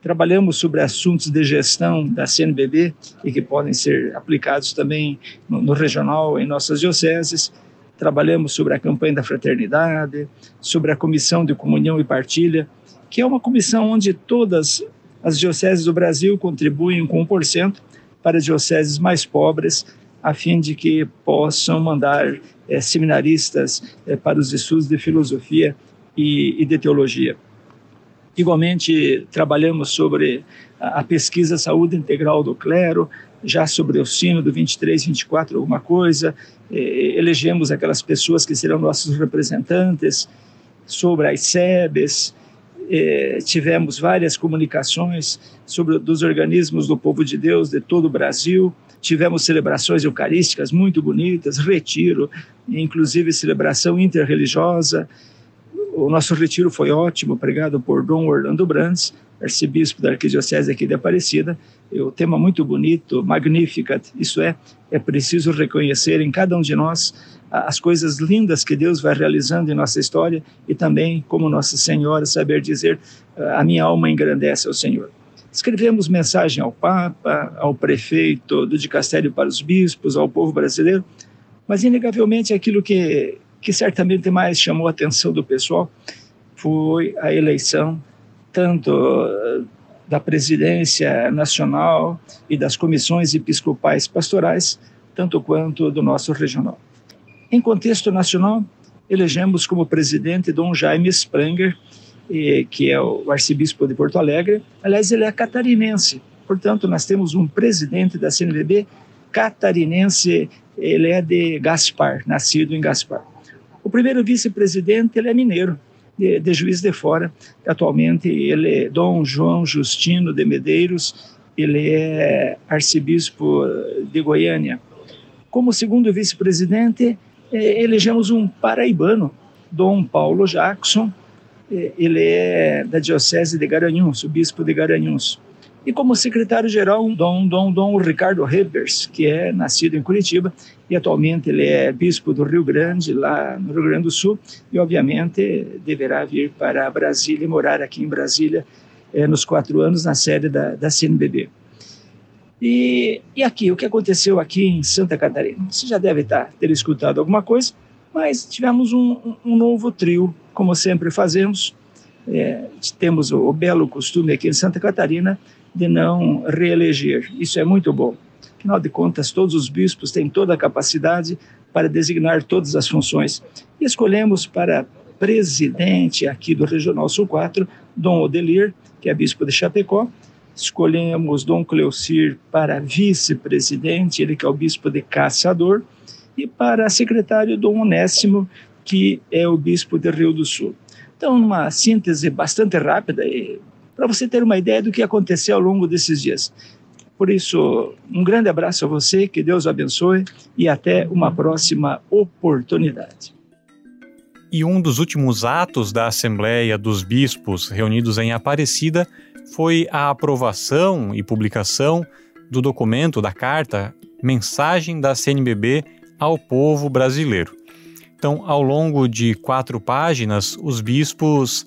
Trabalhamos sobre assuntos de gestão da CNBB e que podem ser aplicados também no, no regional, em nossas dioceses. Trabalhamos sobre a campanha da fraternidade, sobre a comissão de comunhão e partilha, que é uma comissão onde todas as dioceses do Brasil contribuem com 1% para dioceses mais pobres, a fim de que possam mandar é, seminaristas é, para os estudos de filosofia e, e, de teologia. Igualmente, trabalhamos sobre a, a pesquisa saúde integral do clero, já sobre o sino do 23, 24, alguma coisa, elegemos aquelas pessoas que serão nossos representantes, sobre as SEBs, tivemos várias comunicações sobre dos organismos do povo de Deus de todo o Brasil. Tivemos celebrações eucarísticas muito bonitas, retiro, inclusive celebração interreligiosa. O nosso retiro foi ótimo, pregado por Dom Orlando Brandes, arcebispo da Arquidiocese aqui de Aparecida. O tema muito bonito, Magnificat, isso é, é preciso reconhecer em cada um de nós as coisas lindas que Deus vai realizando em nossa história e também, como Nossa Senhora, saber dizer: a minha alma engrandece ao Senhor. Escrevemos mensagem ao Papa, ao prefeito do dicastério para os bispos, ao povo brasileiro, mas inegavelmente aquilo que, que certamente mais chamou a atenção do pessoal foi a eleição tanto da presidência nacional e das comissões episcopais pastorais, tanto quanto do nosso regional. Em contexto nacional, elegemos como presidente Dom Jaime Spranger, que é o arcebispo de Porto Alegre. Aliás, ele é catarinense, portanto, nós temos um presidente da CNBB catarinense, ele é de Gaspar, nascido em Gaspar. O primeiro vice-presidente, ele é mineiro, de, de Juiz de Fora. Atualmente, ele é Dom João Justino de Medeiros, ele é arcebispo de Goiânia. Como segundo vice-presidente, é, elegemos um paraibano, Dom Paulo Jackson, é, ele é da Diocese de Garanhuns, o bispo de Garanhuns. E como secretário-geral, Dom, Dom, Dom Ricardo Rebers, que é nascido em Curitiba e atualmente ele é bispo do Rio Grande, lá no Rio Grande do Sul, e obviamente deverá vir para Brasília e morar aqui em Brasília é, nos quatro anos na sede da, da CNBB. E, e aqui, o que aconteceu aqui em Santa Catarina? Você já deve estar, ter escutado alguma coisa, mas tivemos um, um novo trio, como sempre fazemos. É, temos o, o, belo costume aqui em Santa Catarina de não reeleger. Isso é muito bom. Afinal de contas, todos os bispos têm toda a capacidade para designar todas as funções. E escolhemos para presidente aqui do Regional Sul 4, Dom Odelir, que é bispo de Chapecó, escolhemos Dom Cleocir para vice-presidente, ele que é o bispo de Caçador, e para secretário Dom Onésimo, que é o bispo de Rio do Sul. Então, uma síntese bastante rápida, para você ter uma ideia do que aconteceu ao longo desses dias. Por isso, um grande abraço a você, que Deus abençoe e até uma próxima oportunidade. E um dos últimos atos da Assembleia dos Bispos reunidos em Aparecida foi a aprovação e publicação do documento, da carta, mensagem da CNBB ao povo brasileiro. Então, ao longo de quatro páginas, os bispos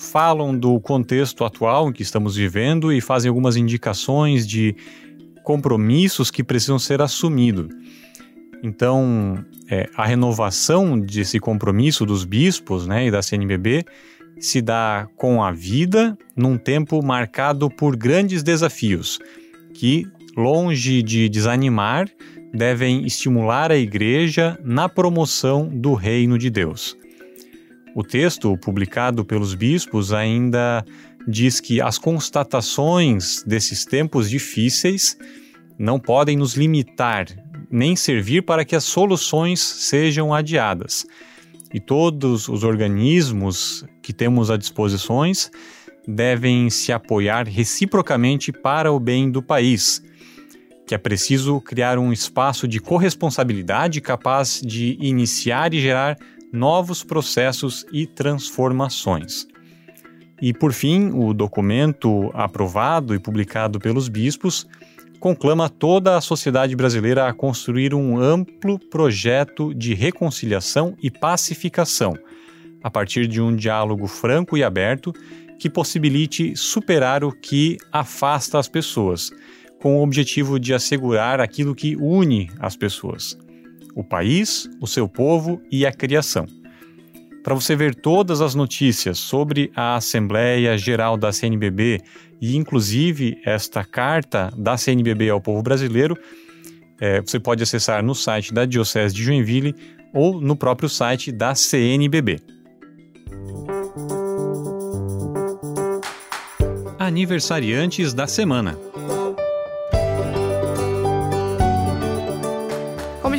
falam do contexto atual em que estamos vivendo e fazem algumas indicações de compromissos que precisam ser assumidos. Então, é, a renovação desse compromisso dos bispos né, e da CNBB se dá com a vida num tempo marcado por grandes desafios que, longe de desanimar, devem estimular a igreja na promoção do reino de Deus. O texto publicado pelos bispos ainda diz que as constatações desses tempos difíceis não podem nos limitar nem servir para que as soluções sejam adiadas. E todos os organismos que temos à disposição devem se apoiar reciprocamente para o bem do país, que é preciso criar um espaço de corresponsabilidade capaz de iniciar e gerar novos processos e transformações. E por fim, o documento aprovado e publicado pelos bispos conclama toda a sociedade brasileira a construir um amplo projeto de reconciliação e pacificação, a partir de um diálogo franco e aberto que possibilite superar o que afasta as pessoas, com o objetivo de assegurar aquilo que une as pessoas: o país, o seu povo e a criação. Para você ver todas as notícias sobre a Assembleia Geral da CNBB e, inclusive, esta carta da CNBB ao povo brasileiro, é, você pode acessar no site da Diocese de Joinville ou no próprio site da CNBB. Aniversariantes da semana.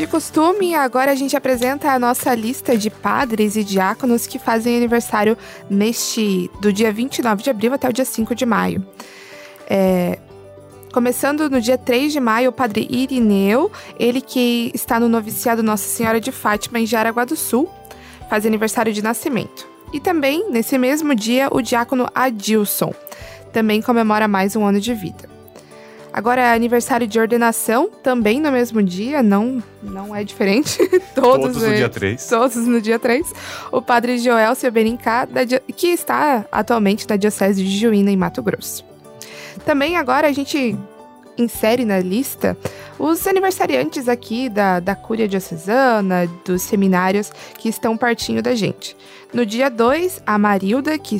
De costume, agora a gente apresenta a nossa lista de padres e diáconos que fazem aniversário neste do dia 29 de abril até o dia 5 de maio. É, Começando no dia 3 de maio, o padre Irineu, ele que está no noviciado Nossa Senhora de Fátima em Jaraguá do Sul, faz aniversário de nascimento. E também, nesse mesmo dia, o diácono Adilson, também comemora mais um ano de vida. Agora, é aniversário de ordenação, também no mesmo dia, não, não é diferente. todos, todos no dia 3. Todos no dia 3. O padre Joel Seberincá, que está atualmente na Diocese de Juína, em Mato Grosso. Também agora a gente insere na lista os aniversariantes aqui da, da Cúria Diocesana, dos seminários que estão pertinho da gente. No dia 2, a Marilda, que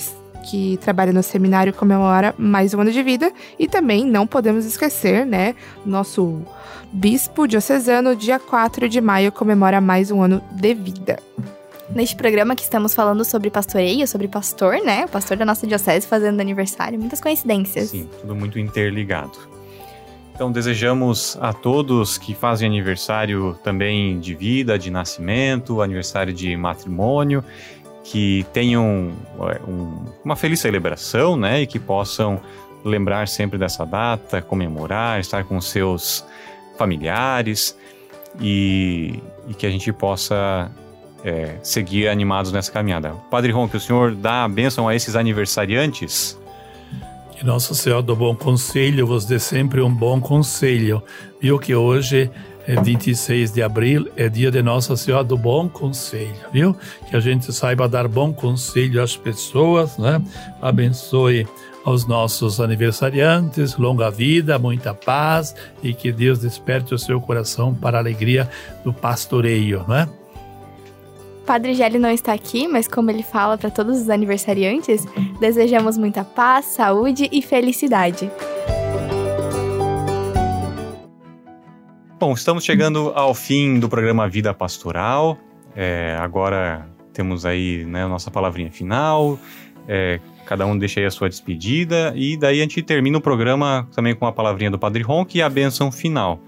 que trabalha no seminário comemora mais um ano de vida e também não podemos esquecer, né, nosso bispo diocesano, dia 4 de maio comemora mais um ano de vida. Neste programa que estamos falando sobre pastoreio, sobre pastor, né? O pastor da nossa diocese fazendo aniversário, muitas coincidências. Sim, tudo muito interligado. Então desejamos a todos que fazem aniversário também de vida, de nascimento, aniversário de matrimônio que tenham é, um, uma feliz celebração, né? E que possam lembrar sempre dessa data, comemorar, estar com seus familiares e, e que a gente possa é, seguir animados nessa caminhada. Padre Ron, que o senhor dá a bênção a esses aniversariantes. Que Senhor do Bom Conselho vos dê sempre um bom conselho. Viu que hoje é 26 de abril, é dia de Nossa Senhora do Bom Conselho, viu? Que a gente saiba dar bom conselho às pessoas, né? Abençoe aos nossos aniversariantes, longa vida, muita paz e que Deus desperte o seu coração para a alegria do pastoreio, né? Padre Gelli não está aqui, mas como ele fala para todos os aniversariantes, desejamos muita paz, saúde e felicidade. Bom, estamos chegando ao fim do programa Vida Pastoral. É, agora temos aí né, a nossa palavrinha final. É, cada um deixa aí a sua despedida. E daí a gente termina o programa também com a palavrinha do Padre Ronk e a benção final.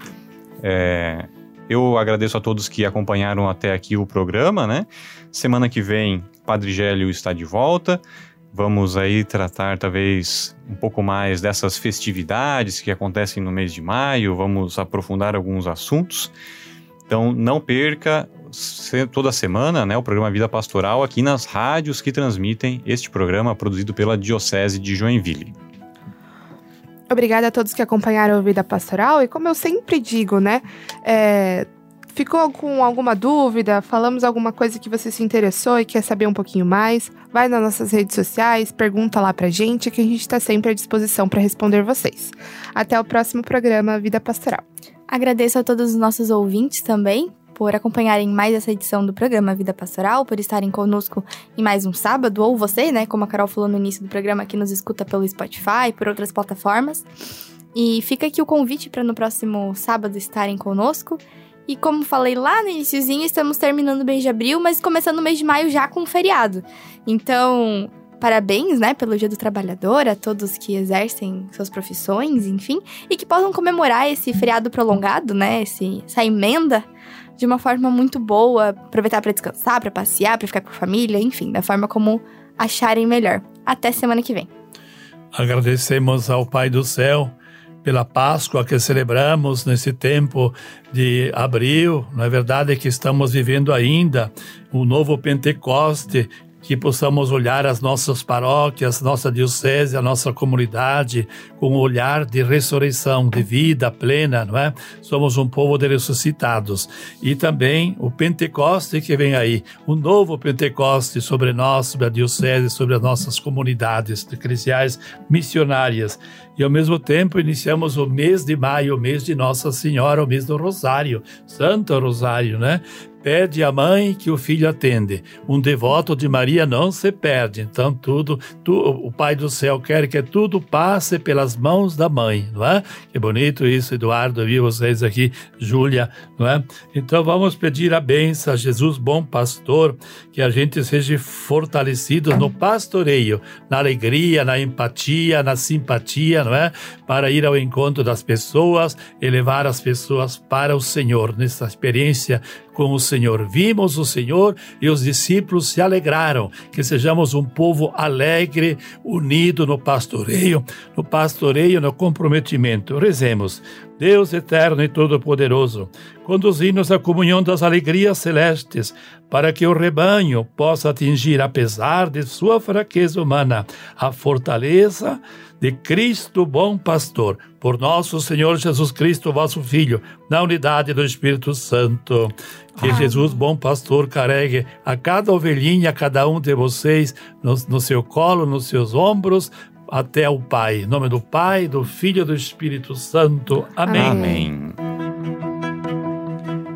É, eu agradeço a todos que acompanharam até aqui o programa, né? Semana que vem, Padre Gélio está de volta. Vamos aí tratar talvez um pouco mais dessas festividades que acontecem no mês de maio, vamos aprofundar alguns assuntos. Então não perca toda semana né, o programa Vida Pastoral aqui nas rádios que transmitem este programa produzido pela Diocese de Joinville. Obrigada a todos que acompanharam o Vida Pastoral e como eu sempre digo, né, é, Ficou com alguma dúvida? Falamos alguma coisa que você se interessou e quer saber um pouquinho mais? Vai nas nossas redes sociais, pergunta lá pra gente que a gente está sempre à disposição para responder vocês. Até o próximo programa Vida Pastoral. Agradeço a todos os nossos ouvintes também por acompanharem mais essa edição do programa Vida Pastoral, por estarem conosco em mais um sábado, ou você, né, como a Carol falou no início do programa, que nos escuta pelo Spotify, por outras plataformas. E fica aqui o convite para no próximo sábado estarem conosco. E como falei lá no iníciozinho, estamos terminando o mês de abril, mas começando o mês de maio já com um feriado. Então, parabéns, né, pelo Dia do Trabalhador a todos que exercem suas profissões, enfim, e que possam comemorar esse feriado prolongado, né, esse, essa emenda de uma forma muito boa, aproveitar para descansar, para passear, para ficar com a família, enfim, da forma como acharem melhor. Até semana que vem. Agradecemos ao Pai do Céu pela Páscoa que celebramos nesse tempo de abril. Não é verdade que estamos vivendo ainda o novo Pentecoste que possamos olhar as nossas paróquias, nossa diocese, a nossa comunidade com um olhar de ressurreição, de vida plena, não é? Somos um povo de ressuscitados. E também o Pentecoste que vem aí, um novo Pentecoste sobre nós, sobre a diocese, sobre as nossas comunidades eclesiais missionárias. E ao mesmo tempo iniciamos o mês de maio, o mês de Nossa Senhora, o mês do Rosário, Santo Rosário, né? Pede a mãe que o filho atende. Um devoto de Maria não se perde. Então, tudo, tu, o Pai do céu quer que tudo passe pelas mãos da mãe, não é? Que bonito isso, Eduardo, vi vocês aqui, Júlia, não é? Então, vamos pedir a benção a Jesus, bom pastor, que a gente seja fortalecido no pastoreio, na alegria, na empatia, na simpatia, não é? Para ir ao encontro das pessoas e levar as pessoas para o Senhor, nessa experiência com o Senhor. Vimos o Senhor e os discípulos se alegraram. Que sejamos um povo alegre, unido no pastoreio, no pastoreio, no comprometimento. Rezemos. Deus eterno e todo-poderoso, conduzi-nos à comunhão das alegrias celestes, para que o rebanho possa atingir, apesar de sua fraqueza humana, a fortaleza de Cristo bom pastor, por nosso Senhor Jesus Cristo, vosso Filho, na unidade do Espírito Santo. Que Amém. Jesus, bom pastor, carregue a cada ovelhinha, a cada um de vocês, no, no seu colo, nos seus ombros, até o Pai. Em nome do Pai, do Filho e do Espírito Santo. Amém. Amém.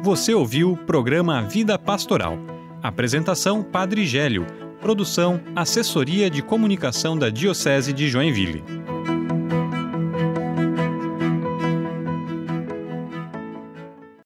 Você ouviu o programa Vida Pastoral. Apresentação Padre Gélio. Produção Assessoria de Comunicação da Diocese de Joinville.